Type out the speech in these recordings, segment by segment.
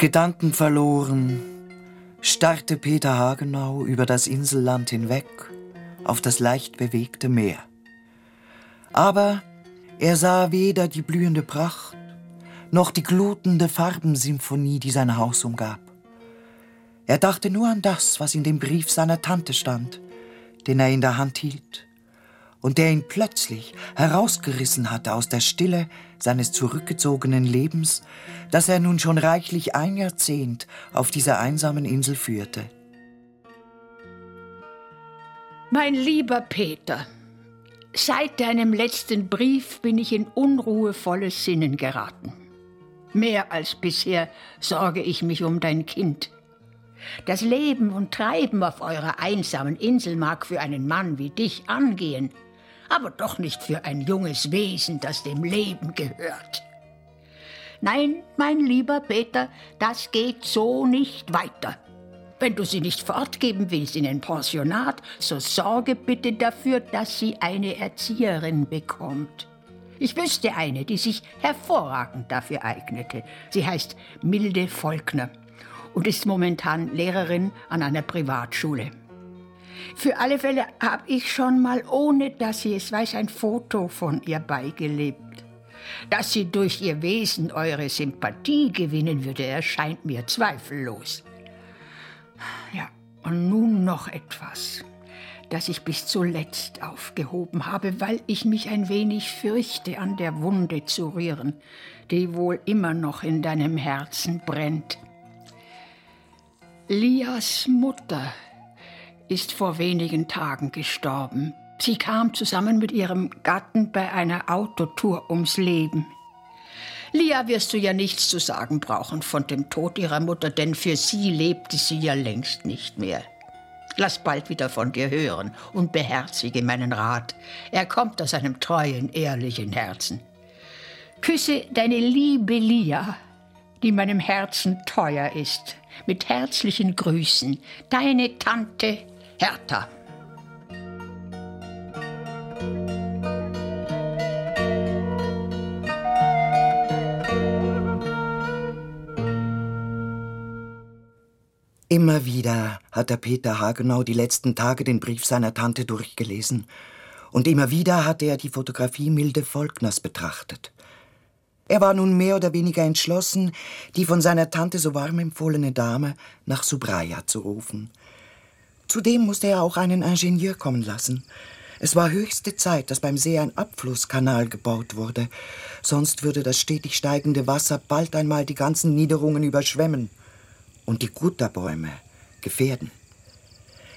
Gedankenverloren starrte Peter Hagenau über das Inselland hinweg auf das leicht bewegte Meer. Aber er sah weder die blühende Pracht noch die glutende Farbensymphonie, die sein Haus umgab. Er dachte nur an das, was in dem Brief seiner Tante stand, den er in der Hand hielt und der ihn plötzlich herausgerissen hatte aus der Stille seines zurückgezogenen Lebens, das er nun schon reichlich ein Jahrzehnt auf dieser einsamen Insel führte. Mein lieber Peter, seit deinem letzten Brief bin ich in unruhevolles Sinnen geraten. Mehr als bisher sorge ich mich um dein Kind. Das Leben und Treiben auf eurer einsamen Insel mag für einen Mann wie dich angehen, aber doch nicht für ein junges Wesen, das dem Leben gehört. Nein, mein lieber Peter, das geht so nicht weiter. Wenn du sie nicht fortgeben willst in ein Pensionat, so sorge bitte dafür, dass sie eine Erzieherin bekommt. Ich wüsste eine, die sich hervorragend dafür eignete. Sie heißt Milde Volkner und ist momentan Lehrerin an einer Privatschule. Für alle Fälle habe ich schon mal, ohne dass sie es weiß, ein Foto von ihr beigelebt. Dass sie durch ihr Wesen eure Sympathie gewinnen würde, erscheint mir zweifellos. Ja, und nun noch etwas, das ich bis zuletzt aufgehoben habe, weil ich mich ein wenig fürchte, an der Wunde zu rühren, die wohl immer noch in deinem Herzen brennt. Lias Mutter ist vor wenigen Tagen gestorben. Sie kam zusammen mit ihrem Gatten bei einer Autotour ums Leben. Lia wirst du ja nichts zu sagen brauchen von dem Tod ihrer Mutter, denn für sie lebte sie ja längst nicht mehr. Lass bald wieder von dir hören und beherzige meinen Rat. Er kommt aus einem treuen, ehrlichen Herzen. Küsse deine liebe Lia, die meinem Herzen teuer ist. Mit herzlichen Grüßen, deine Tante Hertha. Immer wieder hat der Peter Hagenau die letzten Tage den Brief seiner Tante durchgelesen. Und immer wieder hatte er die Fotografie Milde Volkners betrachtet. Er war nun mehr oder weniger entschlossen, die von seiner Tante so warm empfohlene Dame nach Subraya zu rufen. Zudem musste er auch einen Ingenieur kommen lassen. Es war höchste Zeit, dass beim See ein Abflusskanal gebaut wurde. Sonst würde das stetig steigende Wasser bald einmal die ganzen Niederungen überschwemmen und die Gutterbäume gefährden.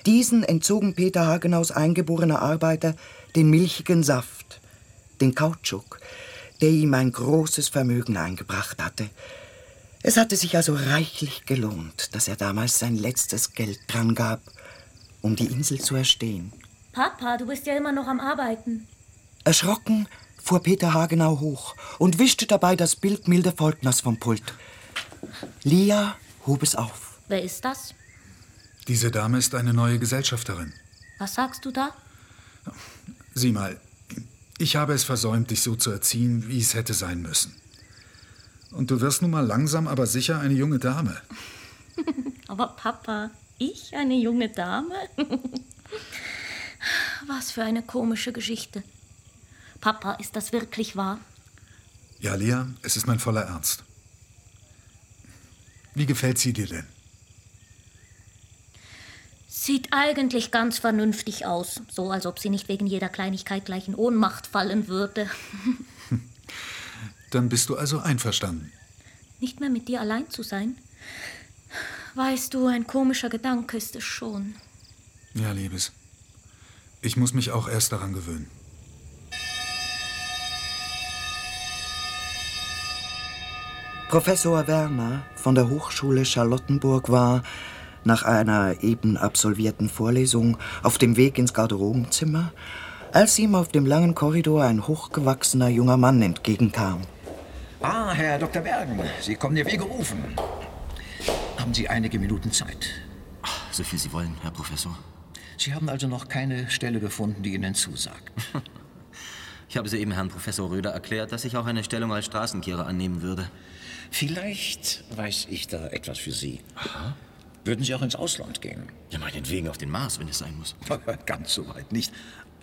Diesen entzogen Peter Hagenaus eingeborener Arbeiter den milchigen Saft, den Kautschuk, der ihm ein großes Vermögen eingebracht hatte. Es hatte sich also reichlich gelohnt, dass er damals sein letztes Geld dran gab um die Insel zu erstehen. Papa, du bist ja immer noch am Arbeiten. Erschrocken fuhr Peter Hagenau hoch und wischte dabei das Bild Milde Volkners vom Pult. Lia hob es auf. Wer ist das? Diese Dame ist eine neue Gesellschafterin. Was sagst du da? Sieh mal, ich habe es versäumt, dich so zu erziehen, wie es hätte sein müssen. Und du wirst nun mal langsam, aber sicher eine junge Dame. aber Papa, ich, eine junge Dame? Was für eine komische Geschichte. Papa, ist das wirklich wahr? Ja, Lea, es ist mein voller Ernst. Wie gefällt sie dir denn? Sieht eigentlich ganz vernünftig aus, so als ob sie nicht wegen jeder Kleinigkeit gleich in Ohnmacht fallen würde. Dann bist du also einverstanden. Nicht mehr mit dir allein zu sein? Weißt du, ein komischer Gedanke ist es schon. Ja, Liebes. Ich muss mich auch erst daran gewöhnen. Professor Werner von der Hochschule Charlottenburg war, nach einer eben absolvierten Vorlesung, auf dem Weg ins Garderobenzimmer, als ihm auf dem langen Korridor ein hochgewachsener junger Mann entgegenkam. Ah, Herr Dr. Bergen, Sie kommen ja wie gerufen. Haben Sie einige Minuten Zeit? So viel Sie wollen, Herr Professor. Sie haben also noch keine Stelle gefunden, die Ihnen zusagt. Ich habe soeben Herrn Professor Röder erklärt, dass ich auch eine Stellung als Straßenkehrer annehmen würde. Vielleicht weiß ich da etwas für Sie. Aha. Würden Sie auch ins Ausland gehen? Ja, meinetwegen auf den Mars, wenn es sein muss. Ganz so weit nicht.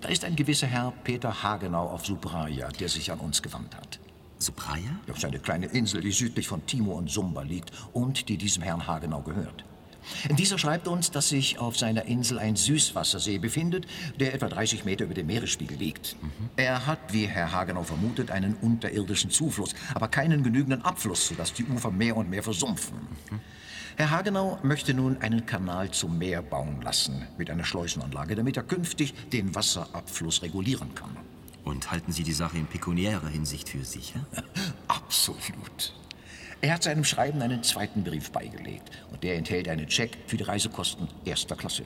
Da ist ein gewisser Herr Peter Hagenau auf Subraya, der sich an uns gewandt hat. Subraya? Das ist eine kleine Insel, die südlich von Timor und Sumba liegt und die diesem Herrn Hagenau gehört. Dieser schreibt uns, dass sich auf seiner Insel ein Süßwassersee befindet, der etwa 30 Meter über dem Meeresspiegel liegt. Mhm. Er hat, wie Herr Hagenau vermutet, einen unterirdischen Zufluss, aber keinen genügenden Abfluss, sodass die Ufer mehr und mehr versumpfen. Mhm. Herr Hagenau möchte nun einen Kanal zum Meer bauen lassen mit einer Schleusenanlage, damit er künftig den Wasserabfluss regulieren kann. Und halten Sie die Sache in pekuniärer Hinsicht für sicher? Absolut. Er hat seinem Schreiben einen zweiten Brief beigelegt und der enthält einen Scheck für die Reisekosten erster Klasse.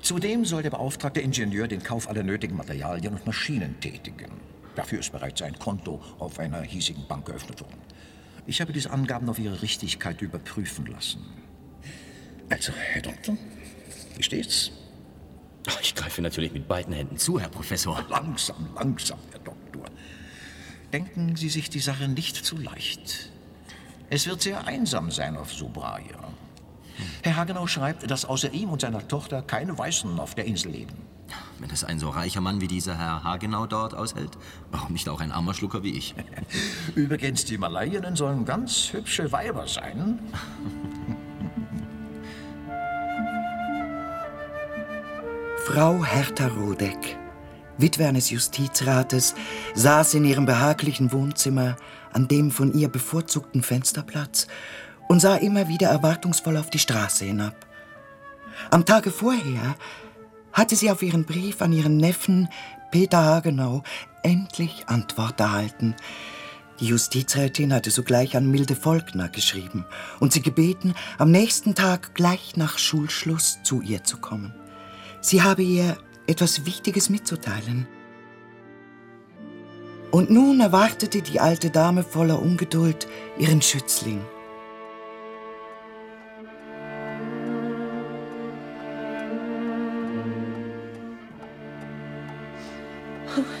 Zudem soll der beauftragte Ingenieur den Kauf aller nötigen Materialien und Maschinen tätigen. Dafür ist bereits ein Konto auf einer hiesigen Bank geöffnet worden. Ich habe diese Angaben auf ihre Richtigkeit überprüfen lassen. Also, Herr Doktor, wie steht's? Ich greife natürlich mit beiden Händen zu, Herr Professor. Langsam, langsam, Herr Doktor. Denken Sie sich die Sache nicht zu leicht. Es wird sehr einsam sein auf Subraya. Herr Hagenau schreibt, dass außer ihm und seiner Tochter keine Weißen auf der Insel leben. Wenn es ein so reicher Mann wie dieser Herr Hagenau dort aushält, warum nicht auch ein armer Schlucker wie ich? Übrigens, die Malayinnen sollen ganz hübsche Weiber sein. Frau Hertha Rodeck, Witwe eines Justizrates, saß in ihrem behaglichen Wohnzimmer an dem von ihr bevorzugten Fensterplatz und sah immer wieder erwartungsvoll auf die Straße hinab. Am Tage vorher hatte sie auf ihren Brief an ihren Neffen Peter Hagenau endlich Antwort erhalten. Die Justizrätin hatte sogleich an Milde Volkner geschrieben und sie gebeten, am nächsten Tag gleich nach Schulschluss zu ihr zu kommen. Sie habe ihr etwas Wichtiges mitzuteilen. Und nun erwartete die alte Dame voller Ungeduld ihren Schützling.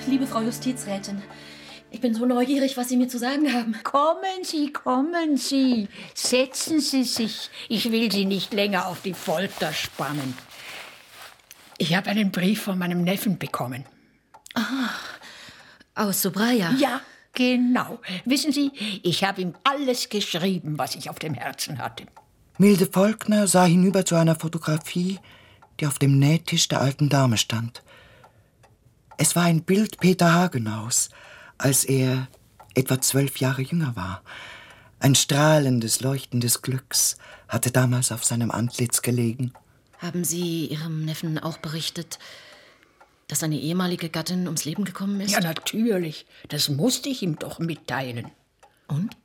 Liebe Frau Justizrätin, ich bin so neugierig, was Sie mir zu sagen haben. Kommen Sie, kommen Sie. Setzen Sie sich. Ich will Sie nicht länger auf die Folter spannen. Ich habe einen Brief von meinem Neffen bekommen. Ah, aus Sobraya? Ja, genau. Wissen Sie, ich habe ihm alles geschrieben, was ich auf dem Herzen hatte. Milde Volkner sah hinüber zu einer Fotografie, die auf dem Nähtisch der alten Dame stand. Es war ein Bild Peter Hagenaus, als er etwa zwölf Jahre jünger war. Ein strahlendes, leuchtendes Glücks hatte damals auf seinem Antlitz gelegen. Haben Sie Ihrem Neffen auch berichtet, dass seine ehemalige Gattin ums Leben gekommen ist? Ja, natürlich. Das musste ich ihm doch mitteilen. Und?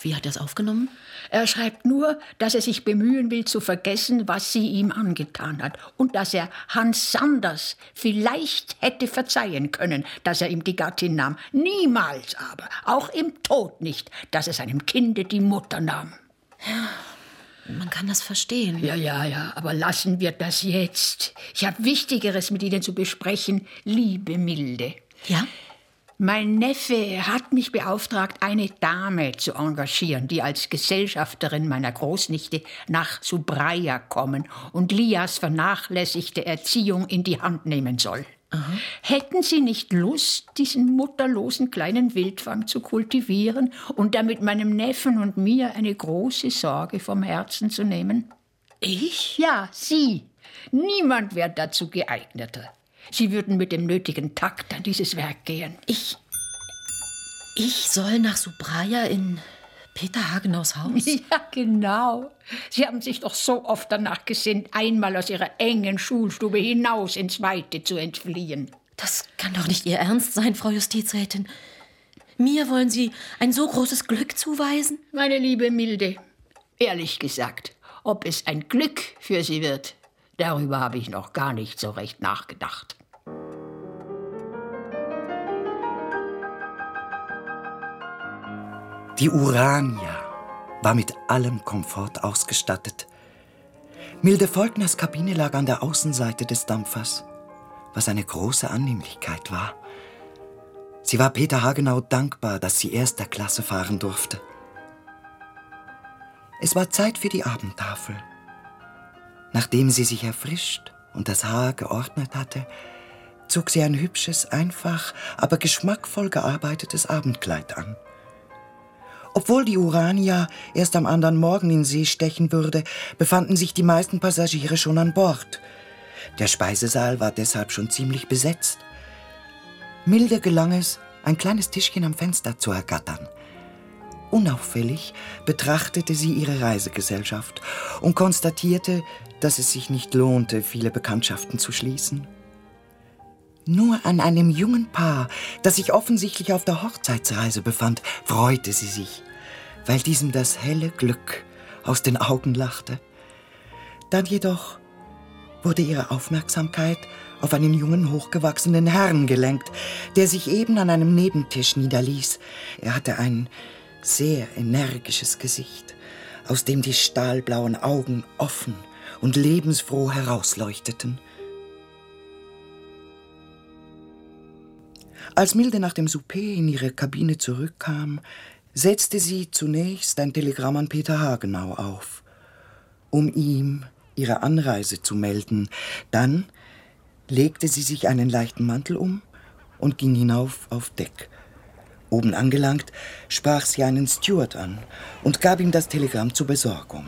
Wie hat er es aufgenommen? Er schreibt nur, dass er sich bemühen will zu vergessen, was sie ihm angetan hat und dass er Hans Sanders vielleicht hätte verzeihen können, dass er ihm die Gattin nahm. Niemals aber, auch im Tod nicht, dass er seinem Kinde die Mutter nahm. Ja, man kann das verstehen. Ja, ja, ja, aber lassen wir das jetzt. Ich habe Wichtigeres mit Ihnen zu besprechen, liebe Milde. Ja? Mein Neffe hat mich beauftragt, eine Dame zu engagieren, die als Gesellschafterin meiner Großnichte nach Subraya kommen und Lias vernachlässigte Erziehung in die Hand nehmen soll. Aha. Hätten Sie nicht Lust, diesen mutterlosen kleinen Wildfang zu kultivieren und damit meinem Neffen und mir eine große Sorge vom Herzen zu nehmen? Ich? Ja, Sie. Niemand wäre dazu geeigneter. Sie würden mit dem nötigen Takt an dieses Werk gehen. Ich. Ich soll nach Subraya in Peter Hagenaus Haus? Ja, genau. Sie haben sich doch so oft danach gesinnt, einmal aus Ihrer engen Schulstube hinaus ins Weite zu entfliehen. Das kann doch nicht Ihr Ernst sein, Frau Justizrätin. Mir wollen Sie ein so großes Glück zuweisen? Meine liebe Milde, ehrlich gesagt, ob es ein Glück für Sie wird, darüber habe ich noch gar nicht so recht nachgedacht. Die Urania war mit allem Komfort ausgestattet. Milde Volkners Kabine lag an der Außenseite des Dampfers, was eine große Annehmlichkeit war. Sie war Peter Hagenau dankbar, dass sie erster Klasse fahren durfte. Es war Zeit für die Abendtafel. Nachdem sie sich erfrischt und das Haar geordnet hatte, zog sie ein hübsches, einfach, aber geschmackvoll gearbeitetes Abendkleid an. Obwohl die Urania erst am anderen Morgen in See stechen würde, befanden sich die meisten Passagiere schon an Bord. Der Speisesaal war deshalb schon ziemlich besetzt. Milde gelang es, ein kleines Tischchen am Fenster zu ergattern. Unauffällig betrachtete sie ihre Reisegesellschaft und konstatierte, dass es sich nicht lohnte, viele Bekanntschaften zu schließen. Nur an einem jungen Paar, das sich offensichtlich auf der Hochzeitsreise befand, freute sie sich, weil diesem das helle Glück aus den Augen lachte. Dann jedoch wurde ihre Aufmerksamkeit auf einen jungen, hochgewachsenen Herrn gelenkt, der sich eben an einem Nebentisch niederließ. Er hatte ein sehr energisches Gesicht, aus dem die stahlblauen Augen offen und lebensfroh herausleuchteten. Als Milde nach dem Souper in ihre Kabine zurückkam, setzte sie zunächst ein Telegramm an Peter Hagenau auf, um ihm ihre Anreise zu melden. Dann legte sie sich einen leichten Mantel um und ging hinauf auf Deck. Oben angelangt, sprach sie einen Steward an und gab ihm das Telegramm zur Besorgung.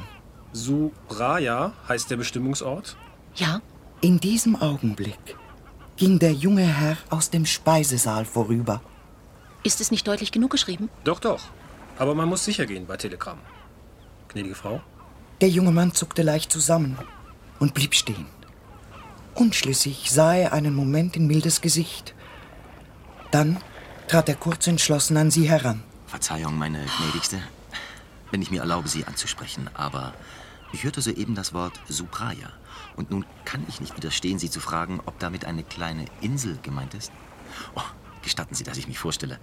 Subraya heißt der Bestimmungsort? Ja. In diesem Augenblick ging der junge Herr aus dem Speisesaal vorüber. Ist es nicht deutlich genug geschrieben? Doch, doch. Aber man muss sicher gehen bei Telegramm. Gnädige Frau? Der junge Mann zuckte leicht zusammen und blieb stehen. Unschlüssig sah er einen Moment in Mildes Gesicht. Dann trat er kurz entschlossen an sie heran. Verzeihung, meine gnädigste, wenn ich mir erlaube, Sie anzusprechen, aber ich hörte soeben das Wort Supraya. Und nun kann ich nicht widerstehen, Sie zu fragen, ob damit eine kleine Insel gemeint ist. Oh, gestatten Sie, dass ich mich vorstelle.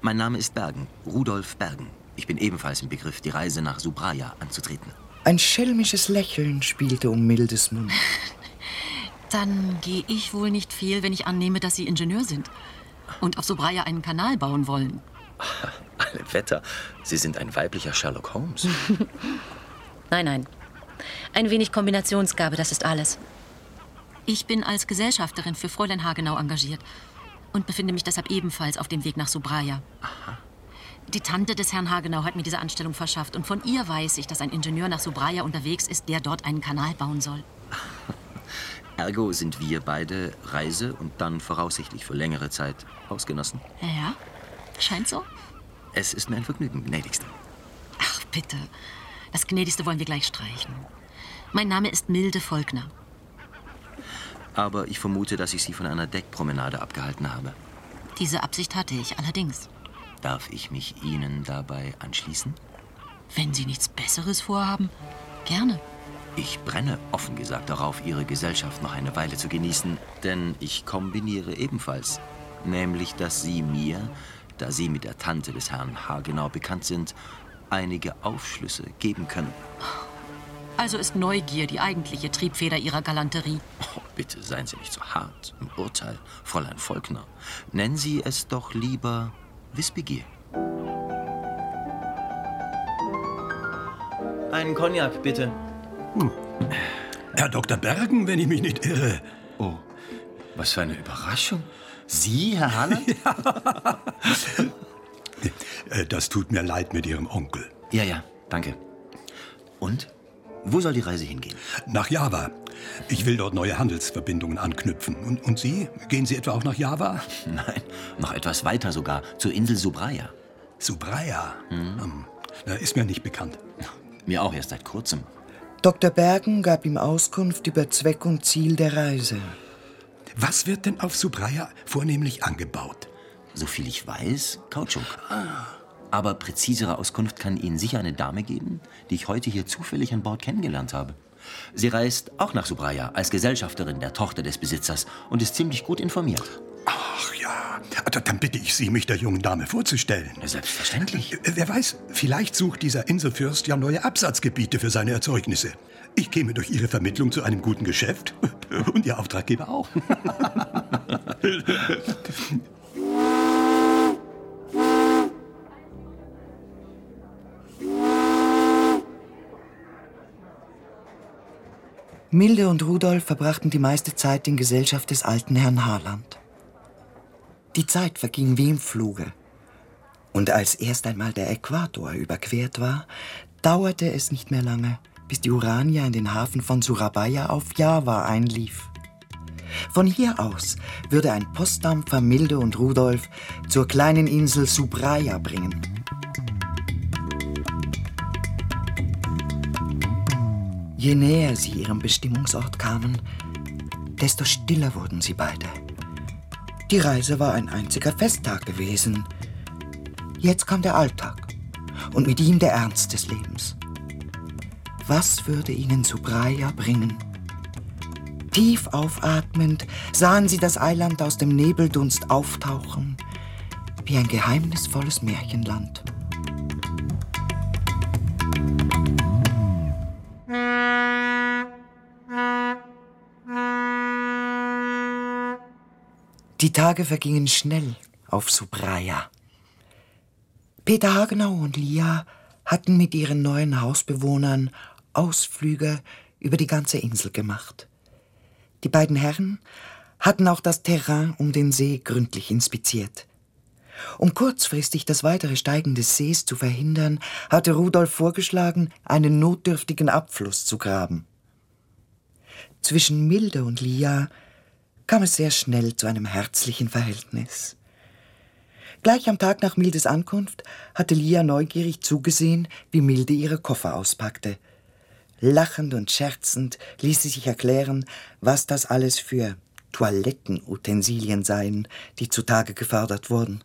Mein Name ist Bergen, Rudolf Bergen. Ich bin ebenfalls im Begriff, die Reise nach Subraya anzutreten. Ein schelmisches Lächeln spielte um Mildes Mund. Dann gehe ich wohl nicht fehl, wenn ich annehme, dass Sie Ingenieur sind und auf Sobraya einen Kanal bauen wollen. Alle Wetter, Sie sind ein weiblicher Sherlock Holmes. nein, nein. Ein wenig Kombinationsgabe, das ist alles. Ich bin als Gesellschafterin für Fräulein Hagenau engagiert und befinde mich deshalb ebenfalls auf dem Weg nach Sobraya. Die Tante des Herrn Hagenau hat mir diese Anstellung verschafft und von ihr weiß ich, dass ein Ingenieur nach Sobraya unterwegs ist, der dort einen Kanal bauen soll. Ergo sind wir beide Reise und dann voraussichtlich für längere Zeit Hausgenossen. Ja, scheint so. Es ist mir ein Vergnügen, gnädigste. Ach, bitte. Das gnädigste wollen wir gleich streichen. Mein Name ist Milde Volkner. Aber ich vermute, dass ich Sie von einer Deckpromenade abgehalten habe. Diese Absicht hatte ich allerdings. Darf ich mich Ihnen dabei anschließen? Wenn Sie nichts Besseres vorhaben, gerne. Ich brenne offen gesagt darauf, Ihre Gesellschaft noch eine Weile zu genießen, denn ich kombiniere ebenfalls. Nämlich, dass Sie mir, da Sie mit der Tante des Herrn Hagenau bekannt sind, einige Aufschlüsse geben können. Also ist Neugier die eigentliche Triebfeder Ihrer Galanterie. Oh, bitte seien Sie nicht so hart im Urteil, Fräulein Volkner. Nennen Sie es doch lieber Wissbegier. Einen Cognac, bitte. Hm. Herr Dr. Bergen, wenn ich mich nicht irre. Oh, was für eine Überraschung. Sie, Herr ja. Äh, das tut mir leid mit Ihrem Onkel. Ja, ja, danke. Und? Wo soll die Reise hingehen? Nach Java. Ich will dort neue Handelsverbindungen anknüpfen. Und, und Sie? Gehen Sie etwa auch nach Java? Nein, noch etwas weiter sogar, zur Insel Subraya. Subraya? Hm. Hm. Ist mir nicht bekannt. Mir auch erst seit kurzem. Dr. Bergen gab ihm Auskunft über Zweck und Ziel der Reise. Was wird denn auf Subraya vornehmlich angebaut? Soviel ich weiß, Kautschuk. Ah. Aber präzisere Auskunft kann Ihnen sicher eine Dame geben, die ich heute hier zufällig an Bord kennengelernt habe. Sie reist auch nach Subraya als Gesellschafterin der Tochter des Besitzers und ist ziemlich gut informiert. Ach ja, dann bitte ich Sie, mich der jungen Dame vorzustellen. Selbstverständlich. Äh, wer weiß, vielleicht sucht dieser Inselfürst ja neue Absatzgebiete für seine Erzeugnisse. Ich käme durch Ihre Vermittlung zu einem guten Geschäft und Ihr Auftraggeber auch. Milde und Rudolf verbrachten die meiste Zeit in Gesellschaft des alten Herrn Harland. Die Zeit verging wie im Fluge. Und als erst einmal der Äquator überquert war, dauerte es nicht mehr lange, bis die Urania in den Hafen von Surabaya auf Java einlief. Von hier aus würde ein Postdampfer Milde und Rudolf zur kleinen Insel Subraya bringen. Je näher sie ihrem Bestimmungsort kamen, desto stiller wurden sie beide. Die Reise war ein einziger Festtag gewesen. Jetzt kam der Alltag und mit ihm der Ernst des Lebens. Was würde ihnen Subraya bringen? Tief aufatmend sahen sie das Eiland aus dem Nebeldunst auftauchen, wie ein geheimnisvolles Märchenland. Die Tage vergingen schnell auf Subraya. Peter Hagenau und Lia hatten mit ihren neuen Hausbewohnern Ausflüge über die ganze Insel gemacht. Die beiden Herren hatten auch das Terrain um den See gründlich inspiziert. Um kurzfristig das weitere Steigen des Sees zu verhindern, hatte Rudolf vorgeschlagen, einen notdürftigen Abfluss zu graben. Zwischen Milde und Lia kam es sehr schnell zu einem herzlichen Verhältnis. Gleich am Tag nach Mildes Ankunft hatte Lia neugierig zugesehen, wie Milde ihre Koffer auspackte – Lachend und scherzend ließ sie sich erklären, was das alles für Toilettenutensilien seien, die zutage gefördert wurden.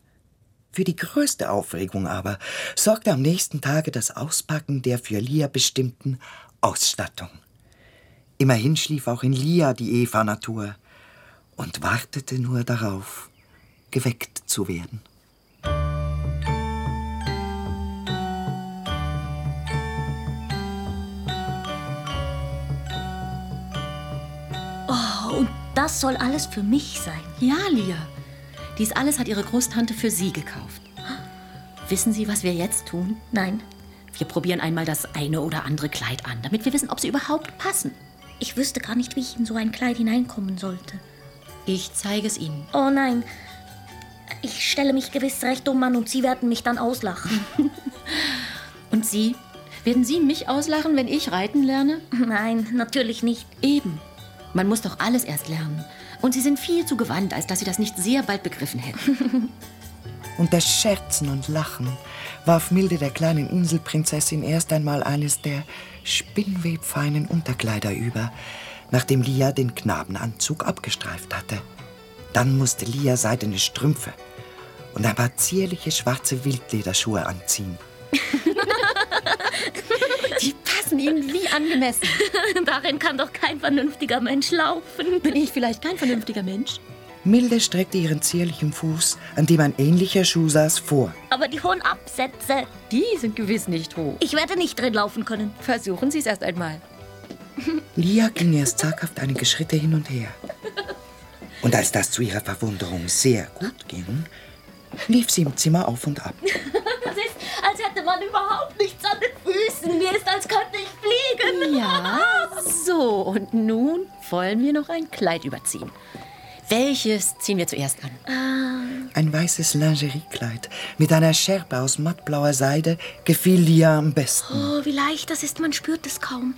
Für die größte Aufregung aber sorgte am nächsten Tage das Auspacken der für Lia bestimmten Ausstattung. Immerhin schlief auch in Lia die Eva-Natur und wartete nur darauf, geweckt zu werden. Das soll alles für mich sein. Ja, Lia. Dies alles hat Ihre Großtante für Sie gekauft. Wissen Sie, was wir jetzt tun? Nein. Wir probieren einmal das eine oder andere Kleid an, damit wir wissen, ob sie überhaupt passen. Ich wüsste gar nicht, wie ich in so ein Kleid hineinkommen sollte. Ich zeige es Ihnen. Oh nein. Ich stelle mich gewiss recht dumm an und Sie werden mich dann auslachen. und Sie? Werden Sie mich auslachen, wenn ich reiten lerne? Nein, natürlich nicht. Eben. Man muss doch alles erst lernen. Und Sie sind viel zu gewandt, als dass Sie das nicht sehr bald begriffen hätten. Unter Scherzen und Lachen warf Milde der kleinen Inselprinzessin erst einmal eines der spinnwebfeinen Unterkleider über, nachdem Lia den Knabenanzug abgestreift hatte. Dann musste Lia seidene Strümpfe und ein paar zierliche schwarze Wildlederschuhe anziehen. Die passen Ihnen wie angemessen. Darin kann doch kein vernünftiger Mensch laufen. Bin ich vielleicht kein vernünftiger Mensch? Milde streckte ihren zierlichen Fuß, an dem ein ähnlicher Schuh saß, vor. Aber die hohen Absätze. Die sind gewiss nicht hoch. Ich werde nicht drin laufen können. Versuchen Sie es erst einmal. Lia ging erst zaghaft einige Schritte hin und her. Und als das zu ihrer Verwunderung sehr gut ging, lief sie im Zimmer auf und ab. Es ist, als hätte man überhaupt nichts an den Füßen. Mir ist, als könnte ich fliegen. Ja, so. Und nun wollen wir noch ein Kleid überziehen. Welches ziehen wir zuerst an? Ein weißes Lingeriekleid mit einer Schärpe aus mattblauer Seide gefiel Lia am besten. Oh, wie leicht das ist, man spürt es kaum.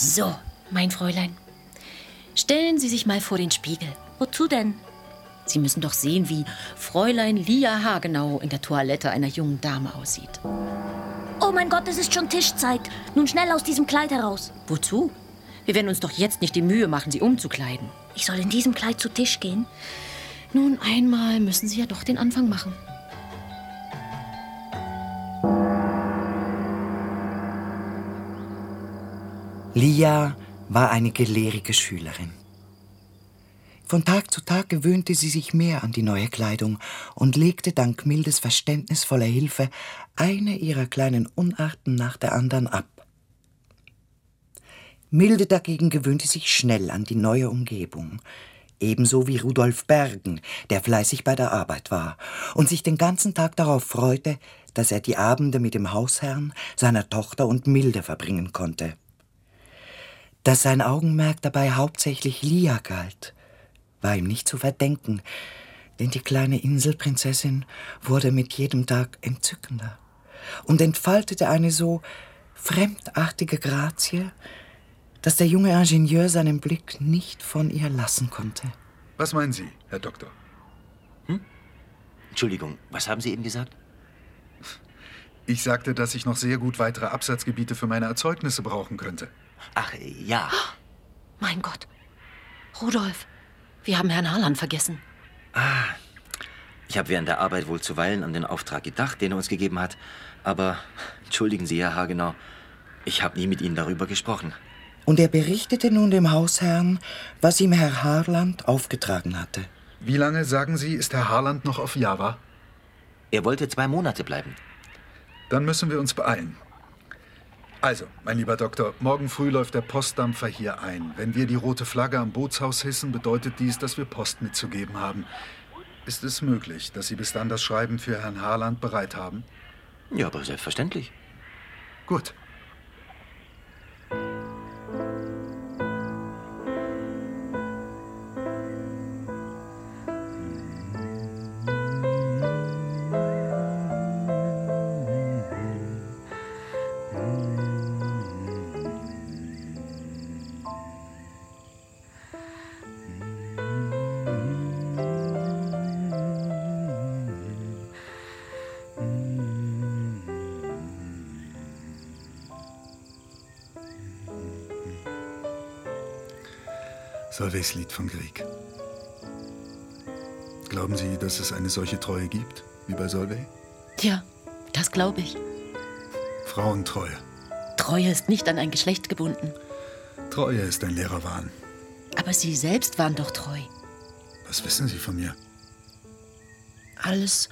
So, mein Fräulein. Stellen Sie sich mal vor den Spiegel. Wozu denn? Sie müssen doch sehen, wie Fräulein Lia Hagenau in der Toilette einer jungen Dame aussieht. Oh mein Gott, es ist schon Tischzeit. Nun schnell aus diesem Kleid heraus. Wozu? Wir werden uns doch jetzt nicht die Mühe machen, sie umzukleiden. Ich soll in diesem Kleid zu Tisch gehen? Nun, einmal müssen Sie ja doch den Anfang machen. Lia war eine gelehrige Schülerin. Von Tag zu Tag gewöhnte sie sich mehr an die neue Kleidung und legte dank Mildes verständnisvoller Hilfe eine ihrer kleinen Unarten nach der anderen ab. Milde dagegen gewöhnte sich schnell an die neue Umgebung, ebenso wie Rudolf Bergen, der fleißig bei der Arbeit war und sich den ganzen Tag darauf freute, dass er die Abende mit dem Hausherrn, seiner Tochter und Milde verbringen konnte. Dass sein Augenmerk dabei hauptsächlich Lia galt, war ihm nicht zu verdenken, denn die kleine Inselprinzessin wurde mit jedem Tag entzückender und entfaltete eine so fremdartige Grazie, dass der junge Ingenieur seinen Blick nicht von ihr lassen konnte. Was meinen Sie, Herr Doktor? Hm? Entschuldigung, was haben Sie eben gesagt? Ich sagte, dass ich noch sehr gut weitere Absatzgebiete für meine Erzeugnisse brauchen könnte. Ach, ja. Mein Gott. Rudolf, wir haben Herrn Harlan vergessen. Ah, ich habe während der Arbeit wohl zuweilen an den Auftrag gedacht, den er uns gegeben hat. Aber entschuldigen Sie, Herr Hagenau, ich habe nie mit Ihnen darüber gesprochen. Und er berichtete nun dem Hausherrn, was ihm Herr Harland aufgetragen hatte. Wie lange, sagen Sie, ist Herr Harland noch auf Java? Er wollte zwei Monate bleiben. Dann müssen wir uns beeilen. Also, mein lieber Doktor, morgen früh läuft der Postdampfer hier ein. Wenn wir die rote Flagge am Bootshaus hissen, bedeutet dies, dass wir Post mitzugeben haben. Ist es möglich, dass Sie bis dann das Schreiben für Herrn Harland bereit haben? Ja, aber selbstverständlich. Gut. Solveys Lied von Grieg. Glauben Sie, dass es eine solche Treue gibt, wie bei Solvay? Ja, das glaube ich. Frauentreue. Treue ist nicht an ein Geschlecht gebunden. Treue ist ein leerer Wahn. Aber Sie selbst waren doch treu. Was wissen Sie von mir? Alles,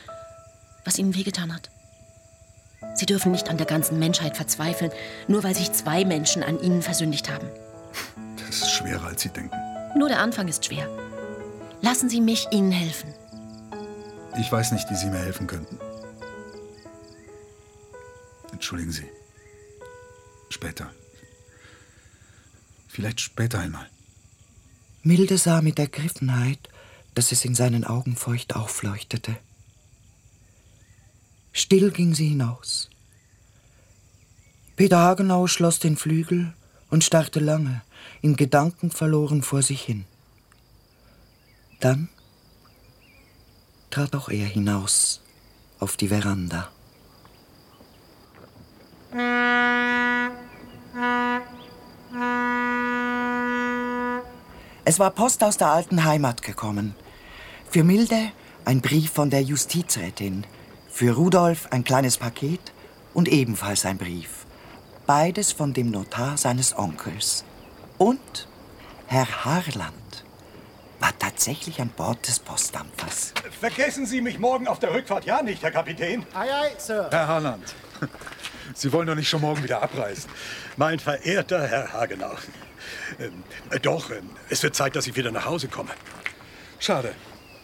was Ihnen wehgetan hat. Sie dürfen nicht an der ganzen Menschheit verzweifeln, nur weil sich zwei Menschen an Ihnen versündigt haben. Das ist schwerer, als Sie denken. Nur der Anfang ist schwer. Lassen Sie mich Ihnen helfen. Ich weiß nicht, wie Sie mir helfen könnten. Entschuldigen Sie. Später. Vielleicht später einmal. Milde sah mit Ergriffenheit, dass es in seinen Augen feucht aufleuchtete. Still ging sie hinaus. Peter Hagenau schloss den Flügel und starrte lange, in Gedanken verloren vor sich hin. Dann trat auch er hinaus auf die Veranda. Es war Post aus der alten Heimat gekommen. Für Milde ein Brief von der Justizrätin, für Rudolf ein kleines Paket und ebenfalls ein Brief. Beides von dem Notar seines Onkels. Und Herr Harland war tatsächlich an Bord des Postdampfers. Vergessen Sie mich morgen auf der Rückfahrt ja nicht, Herr Kapitän. Ei, ei, Sir. Herr Harland, Sie wollen doch nicht schon morgen wieder abreisen. Mein verehrter Herr Hagenau. Ähm, äh, doch, ähm, es wird Zeit, dass ich wieder nach Hause komme. Schade.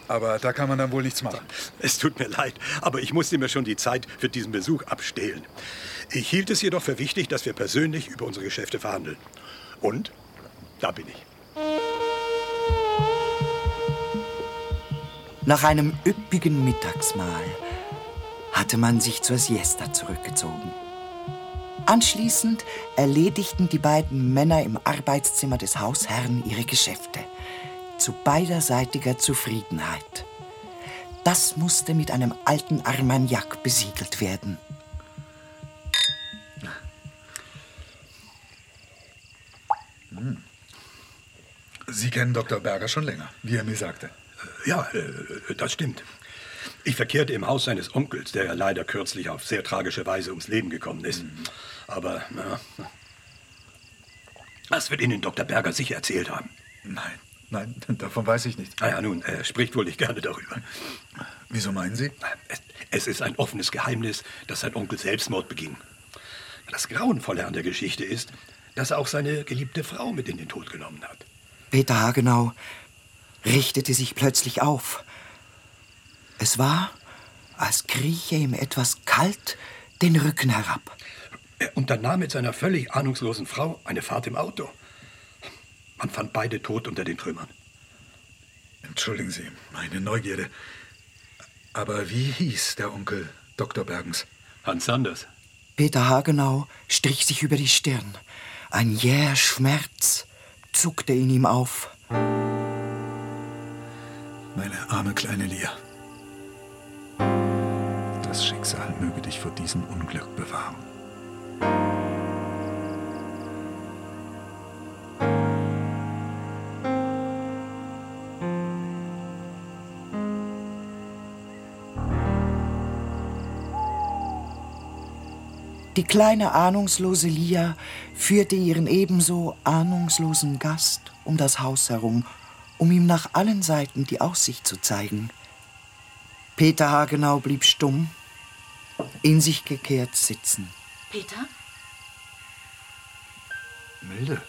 Aber da kann man dann wohl nichts machen. Es tut mir leid, aber ich musste mir schon die Zeit für diesen Besuch abstehlen. Ich hielt es jedoch für wichtig, dass wir persönlich über unsere Geschäfte verhandeln. Und da bin ich. Nach einem üppigen Mittagsmahl hatte man sich zur Siesta zurückgezogen. Anschließend erledigten die beiden Männer im Arbeitszimmer des Hausherrn ihre Geschäfte. Zu beiderseitiger Zufriedenheit. Das musste mit einem alten Armagnac besiegelt werden. Hm. Sie kennen Dr. Berger schon länger, wie er mir sagte. Ja, äh, das stimmt. Ich verkehrte im Haus seines Onkels, der ja leider kürzlich auf sehr tragische Weise ums Leben gekommen ist. Mhm. Aber, na, das wird Ihnen Dr. Berger sicher erzählt haben. Nein, nein, davon weiß ich nicht. Ah ja, nun, er spricht wohl nicht gerne darüber. Wieso meinen Sie? Es, es ist ein offenes Geheimnis, dass sein Onkel Selbstmord beging. Das Grauenvolle an der Geschichte ist, dass er auch seine geliebte Frau mit in den Tod genommen hat. Peter Hagenau richtete sich plötzlich auf. Es war, als krieche ihm etwas kalt den Rücken herab. Er unternahm mit seiner völlig ahnungslosen Frau eine Fahrt im Auto. Man fand beide tot unter den Trümmern. Entschuldigen Sie meine Neugierde. Aber wie hieß der Onkel Dr. Bergens? Hans Sanders. Peter Hagenau strich sich über die Stirn. Ein jäher Schmerz zuckte in ihm auf. Meine arme kleine Lia. Das Schicksal möge dich vor diesem Unglück bewahren. Die kleine ahnungslose Lia führte ihren ebenso ahnungslosen Gast um das Haus herum, um ihm nach allen Seiten die Aussicht zu zeigen. Peter Hagenau blieb stumm, in sich gekehrt sitzen. Peter? Milde.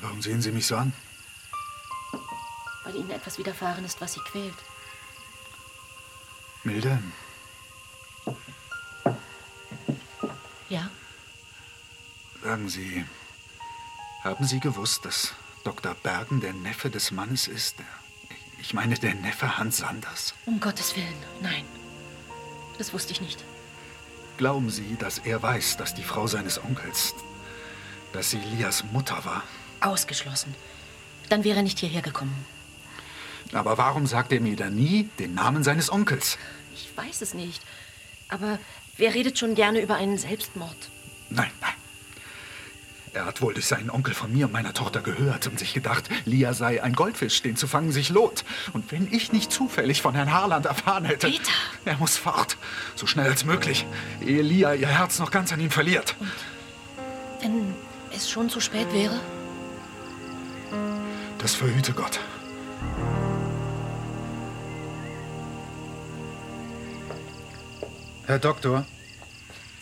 Warum sehen Sie mich so an? Weil Ihnen etwas widerfahren ist, was Sie quält. Milde, Ja? sagen Sie, haben Sie gewusst, dass Dr. Bergen der Neffe des Mannes ist? Der, ich meine, der Neffe Hans Sanders. Um Gottes Willen, nein. Das wusste ich nicht. Glauben Sie, dass er weiß, dass die Frau seines Onkels, dass sie Lias Mutter war? Ausgeschlossen. Dann wäre er nicht hierher gekommen. Aber warum sagt er mir dann nie den Namen seines Onkels? Ich weiß es nicht. Aber wer redet schon gerne über einen Selbstmord? Nein, nein. Er hat wohl durch seinen Onkel von mir und meiner Tochter gehört und sich gedacht, Lia sei ein Goldfisch, den zu fangen sich lohnt. Und wenn ich nicht zufällig von Herrn Harland erfahren hätte... Peter! Er muss fort, so schnell als möglich, ehe Lia ihr Herz noch ganz an ihn verliert. Wenn es schon zu spät wäre? Das verhüte Gott. Herr Doktor,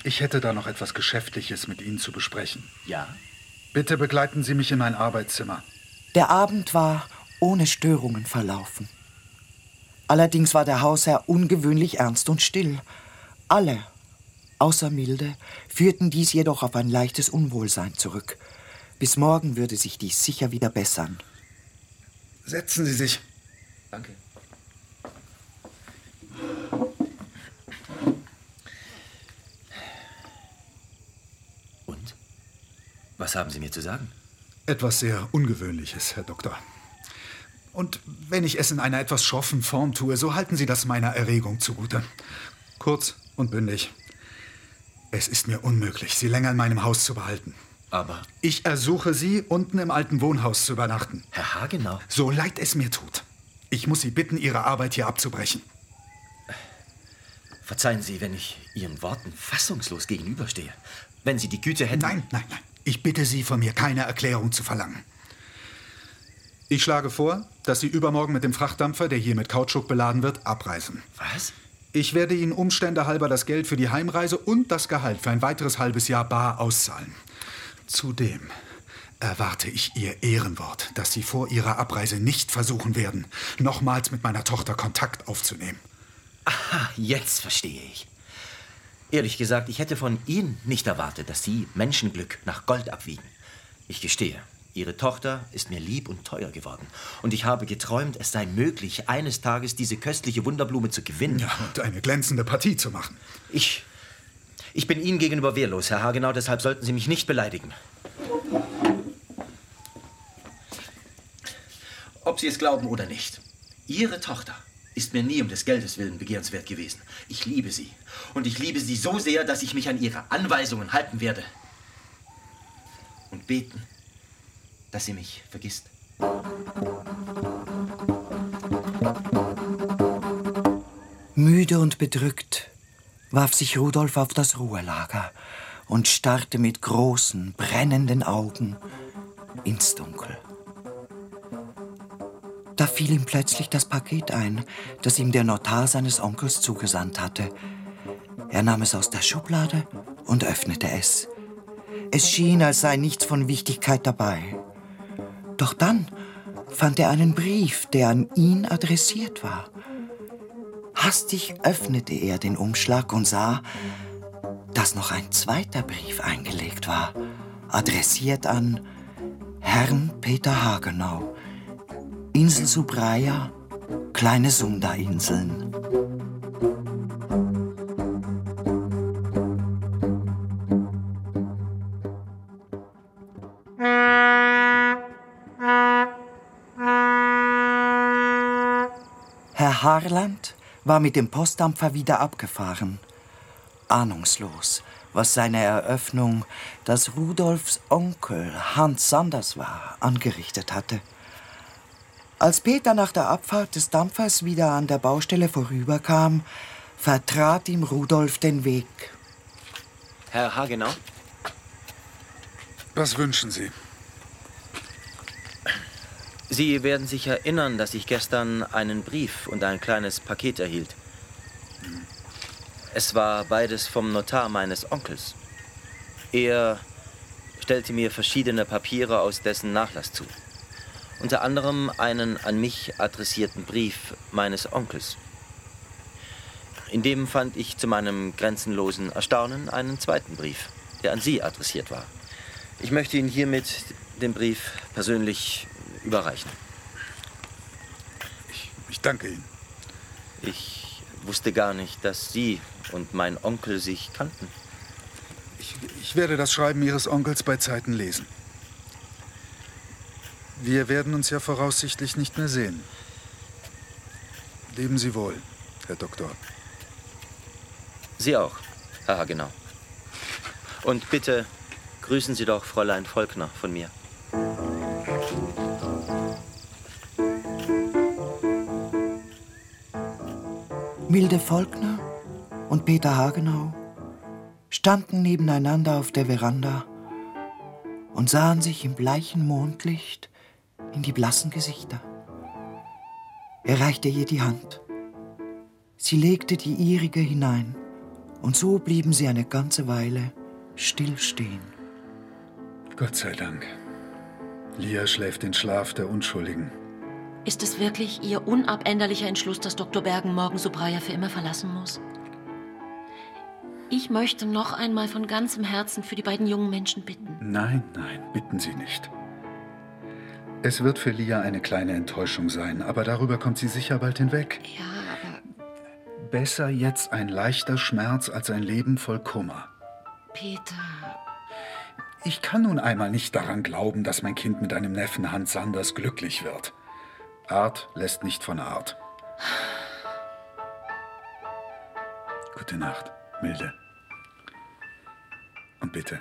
ich hätte da noch etwas Geschäftliches mit Ihnen zu besprechen. Ja? Bitte begleiten Sie mich in mein Arbeitszimmer. Der Abend war ohne Störungen verlaufen. Allerdings war der Hausherr ungewöhnlich ernst und still. Alle, außer Milde, führten dies jedoch auf ein leichtes Unwohlsein zurück. Bis morgen würde sich dies sicher wieder bessern. Setzen Sie sich. Danke. Was haben Sie mir zu sagen? Etwas sehr Ungewöhnliches, Herr Doktor. Und wenn ich es in einer etwas schroffen Form tue, so halten Sie das meiner Erregung zugute. Kurz und bündig. Es ist mir unmöglich, Sie länger in meinem Haus zu behalten. Aber, Ich ersuche Sie, unten im alten Wohnhaus zu übernachten. Herr Hagenau, So leid es mir tut. Ich muss Sie bitten, Ihre Arbeit hier abzubrechen. verzeihen Sie, wenn ich Ihren Worten fassungslos gegenüberstehe. Wenn Sie die Güte hätten... Nein, nein, nein. Ich bitte Sie, von mir keine Erklärung zu verlangen. Ich schlage vor, dass Sie übermorgen mit dem Frachtdampfer, der hier mit Kautschuk beladen wird, abreisen. Was? Ich werde Ihnen Umstände halber das Geld für die Heimreise und das Gehalt für ein weiteres halbes Jahr bar auszahlen. Zudem erwarte ich Ihr Ehrenwort, dass Sie vor Ihrer Abreise nicht versuchen werden, nochmals mit meiner Tochter Kontakt aufzunehmen. Ah, jetzt verstehe ich. Ehrlich gesagt, ich hätte von Ihnen nicht erwartet, dass Sie Menschenglück nach Gold abwiegen. Ich gestehe, Ihre Tochter ist mir lieb und teuer geworden. Und ich habe geträumt, es sei möglich, eines Tages diese köstliche Wunderblume zu gewinnen. Ja, und eine glänzende Partie zu machen. Ich. Ich bin Ihnen gegenüber wehrlos, Herr Hagenau, deshalb sollten Sie mich nicht beleidigen. Ob Sie es glauben oder nicht, Ihre Tochter ist mir nie um des Geldes willen begehrenswert gewesen. Ich liebe sie. Und ich liebe sie so sehr, dass ich mich an ihre Anweisungen halten werde. Und beten, dass sie mich vergisst. Müde und bedrückt warf sich Rudolf auf das Ruhelager und starrte mit großen, brennenden Augen ins Dunkel. Da fiel ihm plötzlich das Paket ein, das ihm der Notar seines Onkels zugesandt hatte. Er nahm es aus der Schublade und öffnete es. Es schien, als sei nichts von Wichtigkeit dabei. Doch dann fand er einen Brief, der an ihn adressiert war. Hastig öffnete er den Umschlag und sah, dass noch ein zweiter Brief eingelegt war, adressiert an Herrn Peter Hagenau. Insel Subraya, kleine Sunda-Inseln. Herr Harland war mit dem Postdampfer wieder abgefahren. Ahnungslos, was seine Eröffnung, dass Rudolfs Onkel Hans Sanders war, angerichtet hatte. Als Peter nach der Abfahrt des Dampfers wieder an der Baustelle vorüberkam, vertrat ihm Rudolf den Weg. Herr Hagenau? Was wünschen Sie? Sie werden sich erinnern, dass ich gestern einen Brief und ein kleines Paket erhielt. Es war beides vom Notar meines Onkels. Er stellte mir verschiedene Papiere aus dessen Nachlass zu. Unter anderem einen an mich adressierten Brief meines Onkels. In dem fand ich zu meinem grenzenlosen Erstaunen einen zweiten Brief, der an Sie adressiert war. Ich möchte Ihnen hiermit den Brief persönlich überreichen. Ich, ich danke Ihnen. Ich wusste gar nicht, dass Sie und mein Onkel sich kannten. Ich, ich werde das Schreiben Ihres Onkels bei Zeiten lesen. Wir werden uns ja voraussichtlich nicht mehr sehen. Leben Sie wohl, Herr Doktor. Sie auch, Herr Hagenau. Und bitte grüßen Sie doch Fräulein Volkner von mir. Milde Volkner und Peter Hagenau standen nebeneinander auf der Veranda und sahen sich im bleichen Mondlicht in die blassen Gesichter. Er reichte ihr die Hand. Sie legte die ihrige hinein, und so blieben sie eine ganze Weile still stehen. Gott sei Dank. Lia schläft den Schlaf der Unschuldigen. Ist es wirklich Ihr unabänderlicher Entschluss, dass Dr. Bergen morgen Subraya für immer verlassen muss? Ich möchte noch einmal von ganzem Herzen für die beiden jungen Menschen bitten. Nein, nein, bitten Sie nicht. Es wird für Lia eine kleine Enttäuschung sein, aber darüber kommt sie sicher bald hinweg. Ja, aber Besser jetzt ein leichter Schmerz als ein Leben voll Kummer. Peter, Ich kann nun einmal nicht daran glauben, dass mein Kind mit einem Neffen Hans Sanders glücklich wird. Art lässt nicht von Art. Gute Nacht, Milde. Und bitte,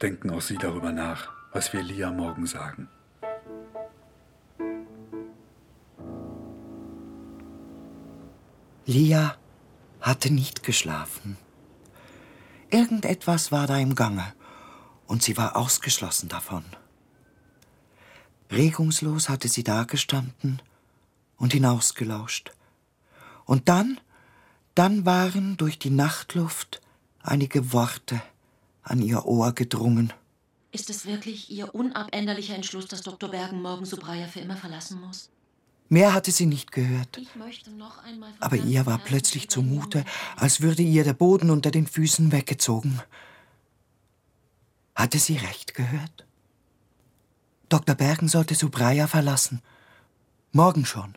denken auch Sie darüber nach, was wir Lia morgen sagen. Lia hatte nicht geschlafen. Irgendetwas war da im Gange, und sie war ausgeschlossen davon. Regungslos hatte sie dagestanden und hinausgelauscht. Und dann, dann waren durch die Nachtluft einige Worte an ihr Ohr gedrungen. ist es wirklich Ihr unabänderlicher Entschluss, dass Dr. Bergen morgen Subraya für immer verlassen muss? Mehr hatte sie nicht gehört. Ich möchte noch einmal von Aber ihr war plötzlich zumute, als würde ihr der Boden unter den Füßen weggezogen. Hatte sie recht gehört? Dr. Bergen sollte Subraya verlassen. Morgen schon.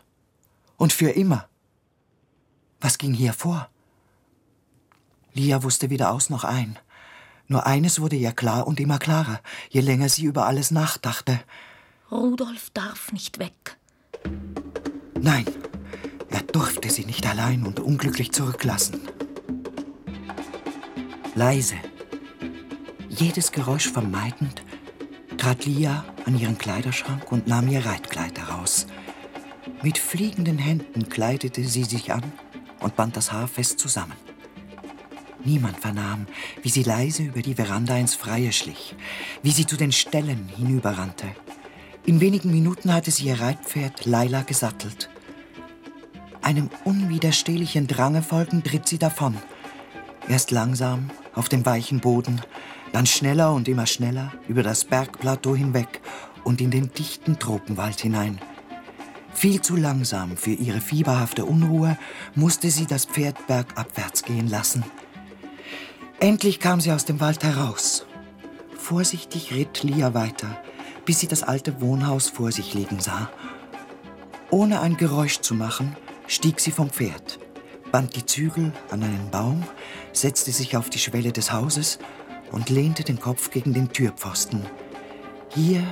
Und für immer. Was ging hier vor? Lia wusste weder aus noch ein. Nur eines wurde ihr klar und immer klarer, je länger sie über alles nachdachte. Rudolf darf nicht weg. Nein, er durfte sie nicht allein und unglücklich zurücklassen. Leise, jedes Geräusch vermeidend, trat Lia an ihren Kleiderschrank und nahm ihr Reitkleid heraus. Mit fliegenden Händen kleidete sie sich an und band das Haar fest zusammen. Niemand vernahm, wie sie leise über die Veranda ins Freie schlich, wie sie zu den Ställen hinüberrannte. In wenigen Minuten hatte sie ihr Reitpferd Laila gesattelt. Einem unwiderstehlichen Drange folgend ritt sie davon. Erst langsam auf dem weichen Boden, dann schneller und immer schneller über das Bergplateau hinweg und in den dichten Tropenwald hinein. Viel zu langsam für ihre fieberhafte Unruhe musste sie das Pferd bergabwärts gehen lassen. Endlich kam sie aus dem Wald heraus. Vorsichtig ritt Lia weiter, bis sie das alte Wohnhaus vor sich liegen sah. Ohne ein Geräusch zu machen, stieg sie vom Pferd, band die Zügel an einen Baum, setzte sich auf die Schwelle des Hauses und lehnte den Kopf gegen den Türpfosten. Hier